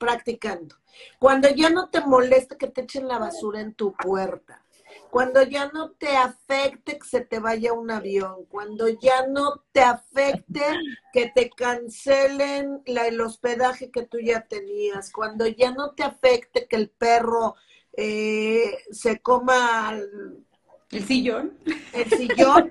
practicando. Cuando ya no te molesta que te echen la basura en tu puerta. Cuando ya no te afecte que se te vaya un avión. Cuando ya no te afecte que te cancelen la, el hospedaje que tú ya tenías. Cuando ya no te afecte que el perro eh, se coma el sillón. El sillón.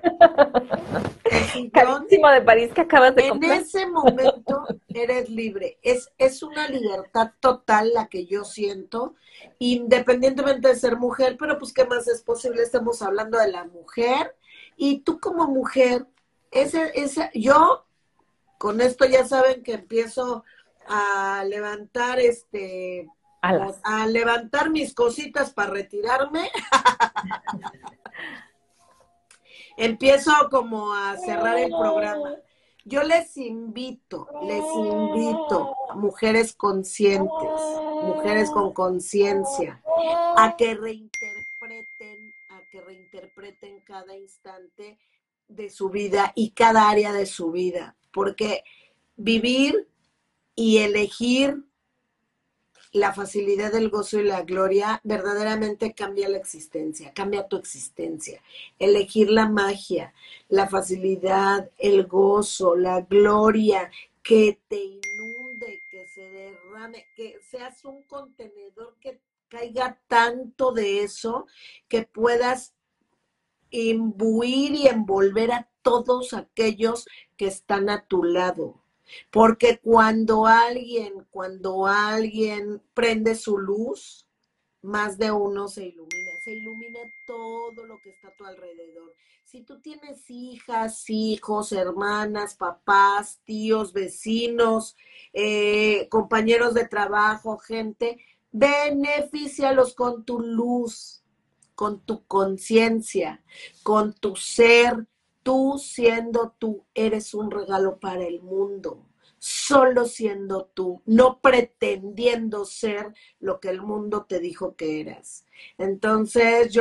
El sillón. de París que acabas de en En ese momento eres libre. Es, es una libertad total la que yo siento, independientemente de ser mujer, pero pues qué más es posible, estamos hablando de la mujer. Y tú como mujer, ese, ese, yo con esto ya saben que empiezo a levantar este a levantar mis cositas para retirarme. Empiezo como a cerrar el programa. Yo les invito, les invito, mujeres conscientes, mujeres con conciencia, a que reinterpreten, a que reinterpreten cada instante de su vida y cada área de su vida, porque vivir y elegir la facilidad del gozo y la gloria verdaderamente cambia la existencia, cambia tu existencia. Elegir la magia, la facilidad, el gozo, la gloria, que te inunde, que se derrame, que seas un contenedor que caiga tanto de eso que puedas imbuir y envolver a todos aquellos que están a tu lado porque cuando alguien, cuando alguien prende su luz, más de uno se ilumina, se ilumina todo lo que está a tu alrededor. Si tú tienes hijas, hijos, hermanas, papás, tíos, vecinos, eh, compañeros de trabajo, gente, beneficialos con tu luz, con tu conciencia, con tu ser, Tú siendo tú eres un regalo para el mundo, solo siendo tú, no pretendiendo ser lo que el mundo te dijo que eras. Entonces yo